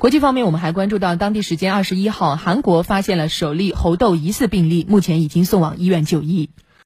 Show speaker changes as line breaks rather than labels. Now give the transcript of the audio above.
国际方面我们还关注到当地时间二十一号韩国发现了首例猴痘疑似病例目前已经送往医院就医。